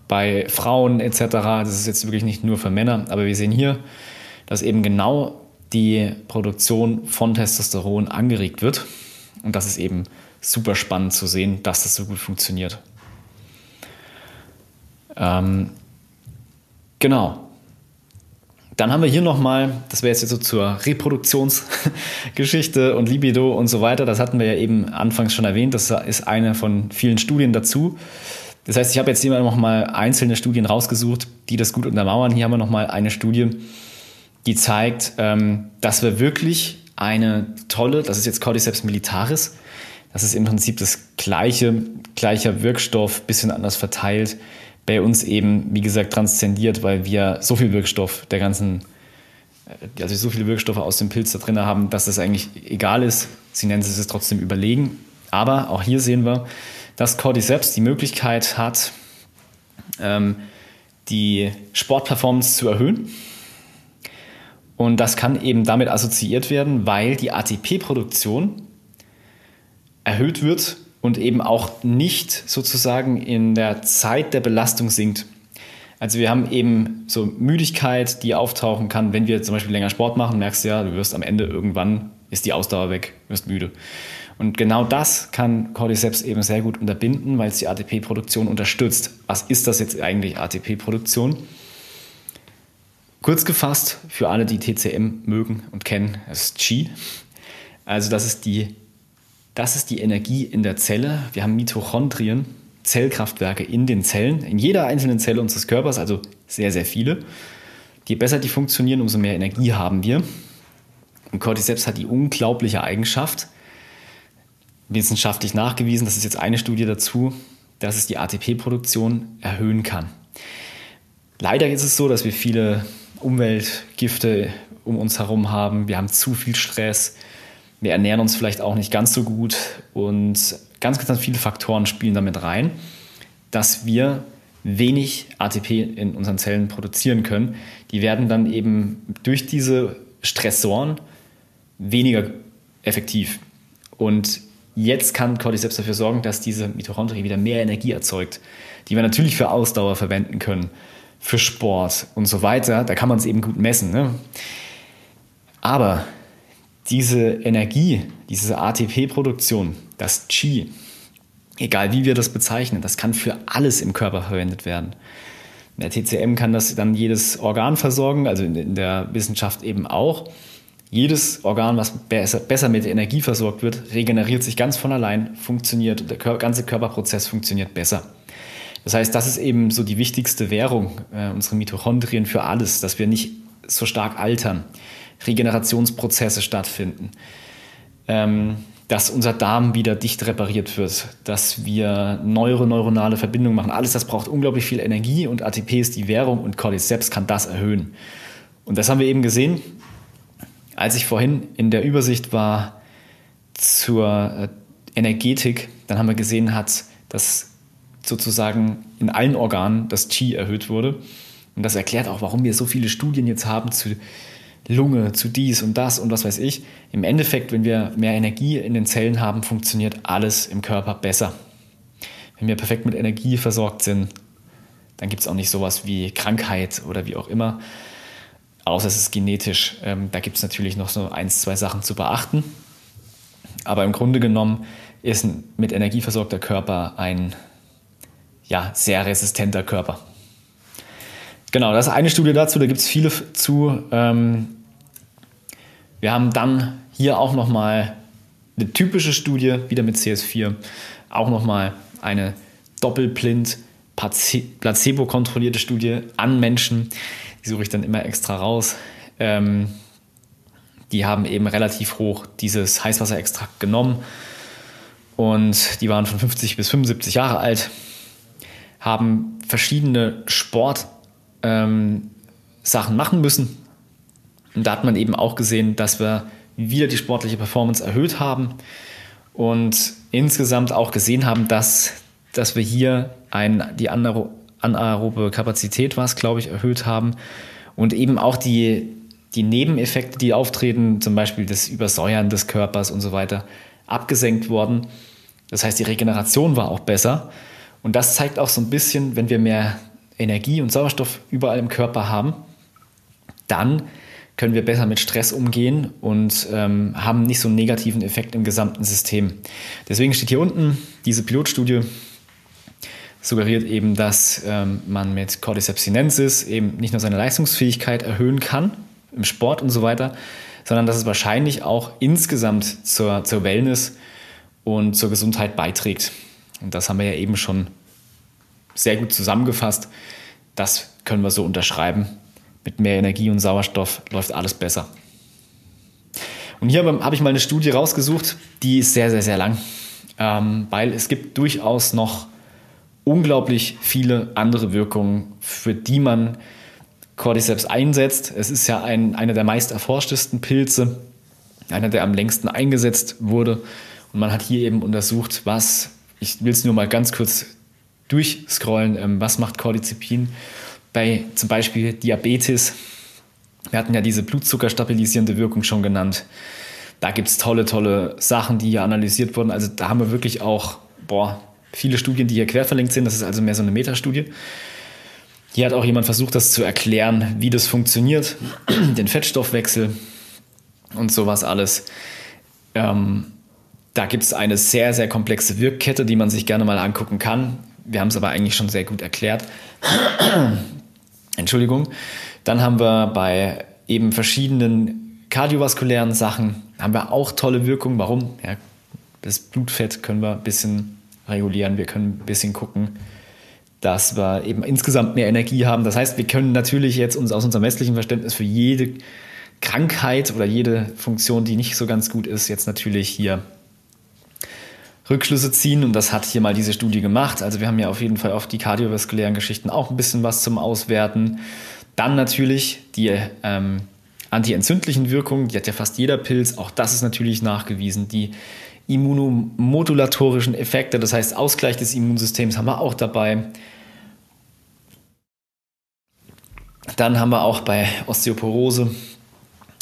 bei Frauen etc. Das ist jetzt wirklich nicht nur für Männer, aber wir sehen hier, dass eben genau die Produktion von Testosteron angeregt wird. Und das ist eben super spannend zu sehen, dass das so gut funktioniert. Ähm, genau. Dann haben wir hier nochmal, das wäre jetzt so zur Reproduktionsgeschichte und Libido und so weiter. Das hatten wir ja eben anfangs schon erwähnt. Das ist eine von vielen Studien dazu. Das heißt, ich habe jetzt hier nochmal einzelne Studien rausgesucht, die das gut untermauern. Hier haben wir nochmal eine Studie, die zeigt, ähm, dass wir wirklich eine tolle, das ist jetzt Cordyceps militaris, das ist im Prinzip das gleiche, gleicher Wirkstoff, bisschen anders verteilt, bei uns eben, wie gesagt, transzendiert, weil wir so viel Wirkstoff der ganzen, äh, also so viele Wirkstoffe aus dem Pilz da drin haben, dass das eigentlich egal ist. Sie nennen es trotzdem überlegen. Aber auch hier sehen wir, dass Cordyceps die Möglichkeit hat, ähm, die Sportperformance zu erhöhen. Und das kann eben damit assoziiert werden, weil die ATP-Produktion erhöht wird und eben auch nicht sozusagen in der Zeit der Belastung sinkt. Also wir haben eben so Müdigkeit, die auftauchen kann, wenn wir zum Beispiel länger Sport machen, merkst du ja, du wirst am Ende irgendwann, ist die Ausdauer weg, wirst müde. Und genau das kann Cordyceps eben sehr gut unterbinden, weil es die ATP-Produktion unterstützt. Was ist das jetzt eigentlich ATP-Produktion? Kurz gefasst, für alle, die TCM mögen und kennen, es ist Qi. Also das ist die das ist die Energie in der Zelle. Wir haben Mitochondrien, Zellkraftwerke in den Zellen, in jeder einzelnen Zelle unseres Körpers, also sehr, sehr viele. Je besser die funktionieren, umso mehr Energie haben wir. Und Cordyceps hat die unglaubliche Eigenschaft, wissenschaftlich nachgewiesen, das ist jetzt eine Studie dazu, dass es die ATP-Produktion erhöhen kann. Leider ist es so, dass wir viele Umweltgifte um uns herum haben. Wir haben zu viel Stress, wir ernähren uns vielleicht auch nicht ganz so gut und ganz, ganz viele Faktoren spielen damit rein, dass wir wenig ATP in unseren Zellen produzieren können. Die werden dann eben durch diese Stressoren weniger effektiv. Und jetzt kann Cordyceps dafür sorgen, dass diese Mitochondrien wieder mehr Energie erzeugt, die wir natürlich für Ausdauer verwenden können, für Sport und so weiter. Da kann man es eben gut messen. Ne? Aber diese Energie, diese ATP-Produktion, das Qi, egal wie wir das bezeichnen, das kann für alles im Körper verwendet werden. In der TCM kann das dann jedes Organ versorgen, also in der Wissenschaft eben auch. Jedes Organ, was besser, mit Energie versorgt wird, regeneriert sich ganz von allein, funktioniert, der ganze Körperprozess funktioniert besser. Das heißt, das ist eben so die wichtigste Währung, äh, unsere Mitochondrien für alles, dass wir nicht so stark altern, Regenerationsprozesse stattfinden, ähm, dass unser Darm wieder dicht repariert wird, dass wir neue neuronale Verbindungen machen. Alles das braucht unglaublich viel Energie und ATP ist die Währung und Cordyceps kann das erhöhen. Und das haben wir eben gesehen, als ich vorhin in der Übersicht war zur äh, Energetik, dann haben wir gesehen, hat, dass sozusagen in allen Organen das Qi erhöht wurde. Und das erklärt auch, warum wir so viele Studien jetzt haben zu Lunge, zu dies und das und was weiß ich. Im Endeffekt, wenn wir mehr Energie in den Zellen haben, funktioniert alles im Körper besser. Wenn wir perfekt mit Energie versorgt sind, dann gibt es auch nicht sowas wie Krankheit oder wie auch immer. Außer es ist genetisch. Ähm, da gibt es natürlich noch so ein, zwei Sachen zu beachten. Aber im Grunde genommen ist ein mit Energie versorgter Körper ein ja, sehr resistenter Körper. Genau, das ist eine Studie dazu, da gibt es viele zu. Ähm, wir haben dann hier auch nochmal eine typische Studie, wieder mit CS4, auch nochmal eine doppelblind placebo-kontrollierte Studie an Menschen. Die suche ich dann immer extra raus. Ähm, die haben eben relativ hoch dieses Heißwasserextrakt genommen und die waren von 50 bis 75 Jahre alt, haben verschiedene Sportarten ähm, machen müssen. Und da hat man eben auch gesehen, dass wir wieder die sportliche Performance erhöht haben und insgesamt auch gesehen haben, dass, dass wir hier ein, die anaerobe Kapazität, was glaube ich, erhöht haben und eben auch die, die Nebeneffekte, die auftreten, zum Beispiel das Übersäuern des Körpers und so weiter, abgesenkt worden. Das heißt, die Regeneration war auch besser. Und das zeigt auch so ein bisschen, wenn wir mehr Energie und Sauerstoff überall im Körper haben, dann können wir besser mit Stress umgehen und ähm, haben nicht so einen negativen Effekt im gesamten System. Deswegen steht hier unten, diese Pilotstudie suggeriert eben, dass ähm, man mit Cordyceps sinensis eben nicht nur seine Leistungsfähigkeit erhöhen kann im Sport und so weiter, sondern dass es wahrscheinlich auch insgesamt zur, zur Wellness und zur Gesundheit beiträgt. Und das haben wir ja eben schon sehr gut zusammengefasst. Das können wir so unterschreiben. Mit mehr Energie und Sauerstoff läuft alles besser. Und hier habe ich mal eine Studie rausgesucht, die ist sehr, sehr, sehr lang, ähm, weil es gibt durchaus noch unglaublich viele andere Wirkungen, für die man Cordyceps einsetzt. Es ist ja ein, einer der meist erforschtesten Pilze, einer, der am längsten eingesetzt wurde. Und man hat hier eben untersucht, was, ich will es nur mal ganz kurz durchscrollen, ähm, was macht Cordycepin bei zum Beispiel Diabetes. Wir hatten ja diese blutzuckerstabilisierende Wirkung schon genannt. Da gibt es tolle, tolle Sachen, die hier analysiert wurden. Also da haben wir wirklich auch boah, viele Studien, die hier quer verlinkt sind. Das ist also mehr so eine Metastudie. Hier hat auch jemand versucht, das zu erklären, wie das funktioniert, den Fettstoffwechsel und sowas alles. Ähm, da gibt es eine sehr, sehr komplexe Wirkkette, die man sich gerne mal angucken kann. Wir haben es aber eigentlich schon sehr gut erklärt. Entschuldigung. Dann haben wir bei eben verschiedenen kardiovaskulären Sachen haben wir auch tolle Wirkungen. Warum? Ja, das Blutfett können wir ein bisschen regulieren. Wir können ein bisschen gucken, dass wir eben insgesamt mehr Energie haben. Das heißt, wir können natürlich jetzt uns aus unserem westlichen Verständnis für jede Krankheit oder jede Funktion, die nicht so ganz gut ist, jetzt natürlich hier Rückschlüsse ziehen und das hat hier mal diese Studie gemacht. Also wir haben ja auf jeden Fall auf die kardiovaskulären Geschichten auch ein bisschen was zum Auswerten. Dann natürlich die ähm, antientzündlichen Wirkungen, die hat ja fast jeder Pilz, auch das ist natürlich nachgewiesen. Die immunomodulatorischen Effekte, das heißt Ausgleich des Immunsystems haben wir auch dabei. Dann haben wir auch bei Osteoporose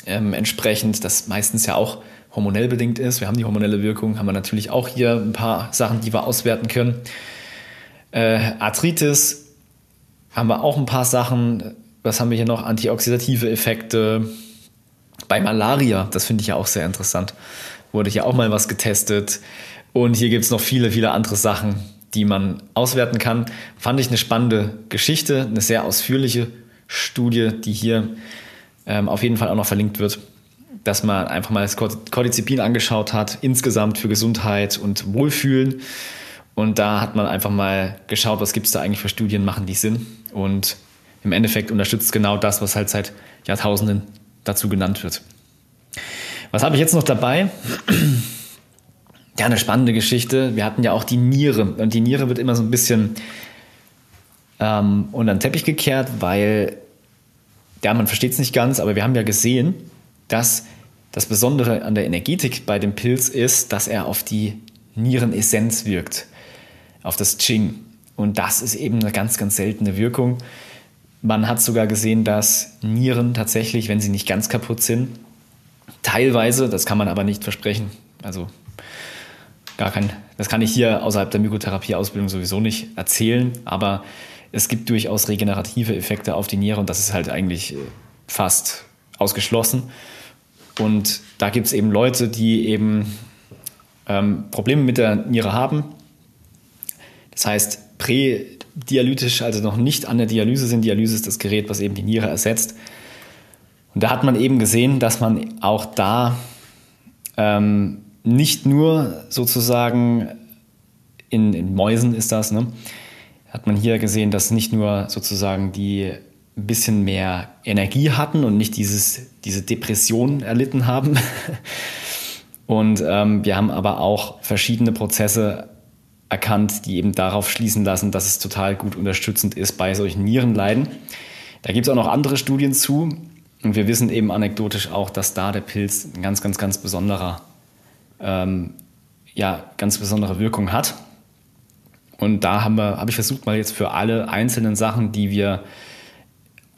ähm, entsprechend, das meistens ja auch hormonell bedingt ist. Wir haben die hormonelle Wirkung, haben wir natürlich auch hier ein paar Sachen, die wir auswerten können. Äh, Arthritis haben wir auch ein paar Sachen. Was haben wir hier noch? Antioxidative Effekte. Bei Malaria, das finde ich ja auch sehr interessant, wurde hier auch mal was getestet. Und hier gibt es noch viele, viele andere Sachen, die man auswerten kann. Fand ich eine spannende Geschichte, eine sehr ausführliche Studie, die hier ähm, auf jeden Fall auch noch verlinkt wird, dass man einfach mal das Cordizepin angeschaut hat, insgesamt für Gesundheit und Wohlfühlen. Und da hat man einfach mal geschaut, was gibt es da eigentlich für Studien, machen die Sinn. Und im Endeffekt unterstützt genau das, was halt seit Jahrtausenden dazu genannt wird. Was habe ich jetzt noch dabei? Ja, eine spannende Geschichte. Wir hatten ja auch die Niere. Und die Niere wird immer so ein bisschen ähm, unter den Teppich gekehrt, weil, ja, man versteht es nicht ganz, aber wir haben ja gesehen, dass das Besondere an der Energetik bei dem Pilz ist, dass er auf die Nierenessenz wirkt, auf das Qing. Und das ist eben eine ganz, ganz seltene Wirkung. Man hat sogar gesehen, dass Nieren tatsächlich, wenn sie nicht ganz kaputt sind, teilweise, das kann man aber nicht versprechen, also gar kein, das kann ich hier außerhalb der Mykotherapie-Ausbildung sowieso nicht erzählen, aber es gibt durchaus regenerative Effekte auf die Niere und das ist halt eigentlich äh, fast ausgeschlossen. Und da gibt es eben Leute, die eben ähm, Probleme mit der Niere haben. Das heißt, prädialytisch, also noch nicht an der Dialyse sind. Dialyse ist das Gerät, was eben die Niere ersetzt. Und da hat man eben gesehen, dass man auch da ähm, nicht nur sozusagen in, in Mäusen ist das, ne, hat man hier gesehen, dass nicht nur sozusagen die ein bisschen mehr Energie hatten und nicht dieses, diese Depression erlitten haben. Und ähm, wir haben aber auch verschiedene Prozesse erkannt, die eben darauf schließen lassen, dass es total gut unterstützend ist bei solchen Nierenleiden. Da gibt es auch noch andere Studien zu. Und wir wissen eben anekdotisch auch, dass da der Pilz ein ganz, ganz, ganz besonderer, ähm, ja, ganz besondere Wirkung hat. Und da haben wir, habe ich versucht, mal jetzt für alle einzelnen Sachen, die wir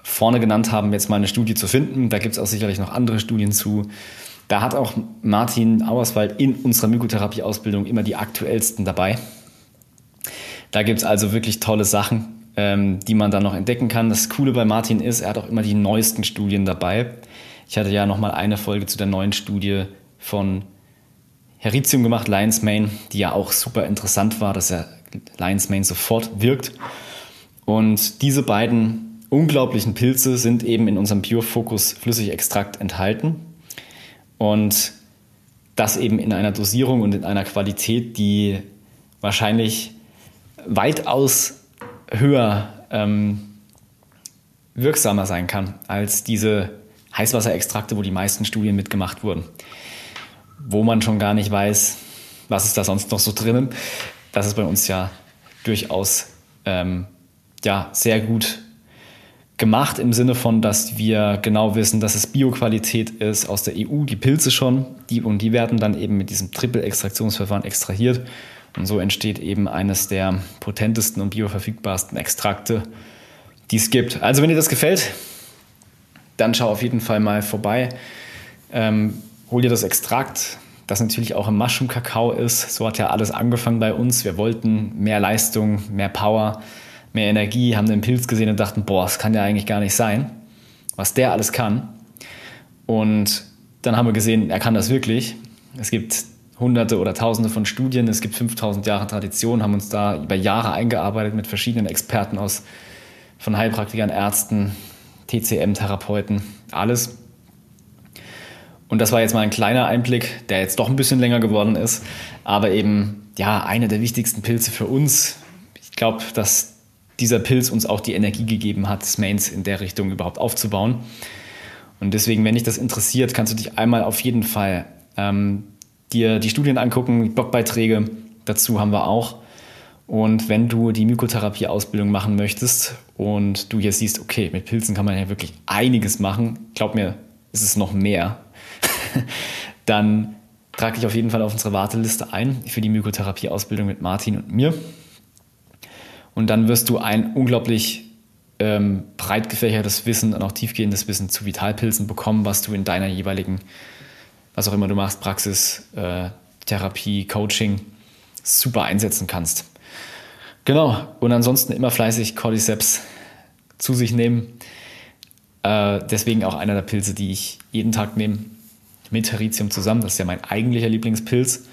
vorne genannt haben, jetzt mal eine Studie zu finden. Da gibt es auch sicherlich noch andere Studien zu. Da hat auch Martin Auerswald in unserer Mykotherapie-Ausbildung immer die aktuellsten dabei. Da gibt es also wirklich tolle Sachen, ähm, die man dann noch entdecken kann. Das Coole bei Martin ist, er hat auch immer die neuesten Studien dabei. Ich hatte ja noch mal eine Folge zu der neuen Studie von Heritium gemacht, Lions Mane, die ja auch super interessant war, dass er Lions Mane sofort wirkt. Und diese beiden unglaublichen Pilze sind eben in unserem Focus Flüssigextrakt enthalten. Und das eben in einer Dosierung und in einer Qualität, die wahrscheinlich weitaus höher ähm, wirksamer sein kann als diese Heißwasserextrakte, wo die meisten Studien mitgemacht wurden. Wo man schon gar nicht weiß, was ist da sonst noch so drinnen. Das ist bei uns ja durchaus ähm, ja, sehr gut gemacht im Sinne von, dass wir genau wissen, dass es Bioqualität ist aus der EU, die Pilze schon, die, und die werden dann eben mit diesem Triple-Extraktionsverfahren extrahiert. Und so entsteht eben eines der potentesten und bioverfügbarsten Extrakte, die es gibt. Also wenn dir das gefällt, dann schau auf jeden Fall mal vorbei. Ähm, hol dir das Extrakt, das natürlich auch im Mushroom-Kakao ist. So hat ja alles angefangen bei uns. Wir wollten mehr Leistung, mehr Power mehr Energie, haben den Pilz gesehen und dachten, boah, das kann ja eigentlich gar nicht sein, was der alles kann. Und dann haben wir gesehen, er kann das wirklich. Es gibt hunderte oder tausende von Studien, es gibt 5000 Jahre Tradition, haben uns da über Jahre eingearbeitet mit verschiedenen Experten aus, von Heilpraktikern, Ärzten, TCM-Therapeuten, alles. Und das war jetzt mal ein kleiner Einblick, der jetzt doch ein bisschen länger geworden ist, aber eben, ja, einer der wichtigsten Pilze für uns. Ich glaube, dass dieser Pilz uns auch die Energie gegeben hat, das Mains in der Richtung überhaupt aufzubauen. Und deswegen, wenn dich das interessiert, kannst du dich einmal auf jeden Fall ähm, dir die Studien angucken, die Blogbeiträge dazu haben wir auch. Und wenn du die Mykotherapie-Ausbildung machen möchtest und du jetzt siehst, okay, mit Pilzen kann man ja wirklich einiges machen, glaub mir, ist es noch mehr, dann trag dich auf jeden Fall auf unsere Warteliste ein für die Mykotherapie-Ausbildung mit Martin und mir. Und dann wirst du ein unglaublich ähm, breit gefächertes Wissen und auch tiefgehendes Wissen zu Vitalpilzen bekommen, was du in deiner jeweiligen, was auch immer du machst, Praxis, äh, Therapie, Coaching super einsetzen kannst. Genau. Und ansonsten immer fleißig Cordyceps zu sich nehmen. Äh, deswegen auch einer der Pilze, die ich jeden Tag nehme, mit Heritium zusammen. Das ist ja mein eigentlicher Lieblingspilz,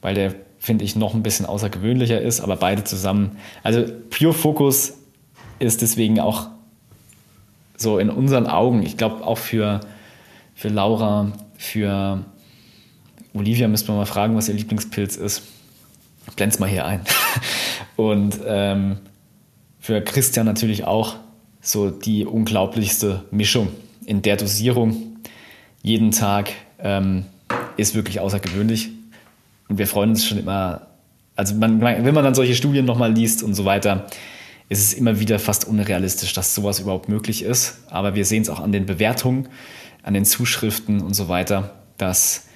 weil der, finde ich, noch ein bisschen außergewöhnlicher ist, aber beide zusammen. Also Pure Focus ist deswegen auch so in unseren Augen, ich glaube auch für, für Laura, für Olivia müsste man mal fragen, was ihr Lieblingspilz ist. Ich blende es mal hier ein. Und ähm, für Christian natürlich auch so die unglaublichste Mischung in der Dosierung. Jeden Tag ähm, ist wirklich außergewöhnlich. Und wir freuen uns schon immer, also man, wenn man dann solche Studien nochmal liest und so weiter, ist es immer wieder fast unrealistisch, dass sowas überhaupt möglich ist. Aber wir sehen es auch an den Bewertungen, an den Zuschriften und so weiter, dass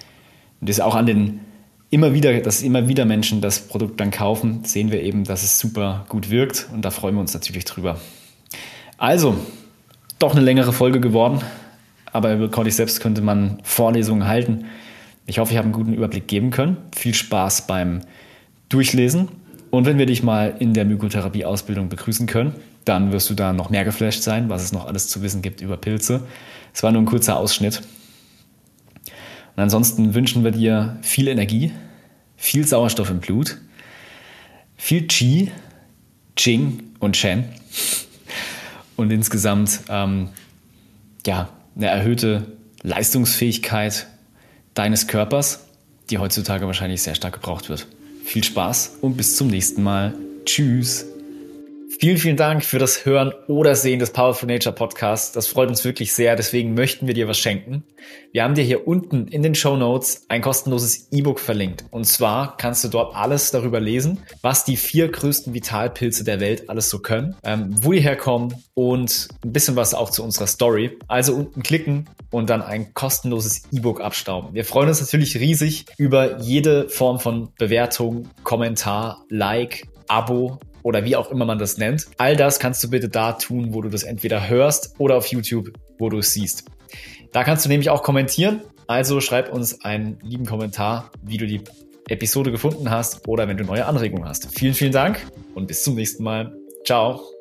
das auch an den immer wieder, dass immer wieder Menschen das Produkt dann kaufen, sehen wir eben, dass es super gut wirkt und da freuen wir uns natürlich drüber. Also, doch eine längere Folge geworden, aber über Cordy selbst könnte man Vorlesungen halten. Ich hoffe, ich habe einen guten Überblick geben können. Viel Spaß beim Durchlesen. Und wenn wir dich mal in der Mykotherapie-Ausbildung begrüßen können, dann wirst du da noch mehr geflasht sein, was es noch alles zu wissen gibt über Pilze. Es war nur ein kurzer Ausschnitt. Und ansonsten wünschen wir dir viel Energie, viel Sauerstoff im Blut, viel Qi, Jing und Shen und insgesamt ähm, ja, eine erhöhte Leistungsfähigkeit deines Körpers, die heutzutage wahrscheinlich sehr stark gebraucht wird. Viel Spaß und bis zum nächsten Mal. Tschüss. Vielen, vielen Dank für das Hören oder Sehen des Powerful Nature Podcasts. Das freut uns wirklich sehr. Deswegen möchten wir dir was schenken. Wir haben dir hier unten in den Show Notes ein kostenloses E-Book verlinkt. Und zwar kannst du dort alles darüber lesen, was die vier größten Vitalpilze der Welt alles so können, ähm, wo die herkommen und ein bisschen was auch zu unserer Story. Also unten klicken und dann ein kostenloses E-Book abstauben. Wir freuen uns natürlich riesig über jede Form von Bewertung, Kommentar, Like, Abo oder wie auch immer man das nennt. All das kannst du bitte da tun, wo du das entweder hörst oder auf YouTube, wo du es siehst. Da kannst du nämlich auch kommentieren. Also schreib uns einen lieben Kommentar, wie du die Episode gefunden hast oder wenn du neue Anregungen hast. Vielen, vielen Dank und bis zum nächsten Mal. Ciao.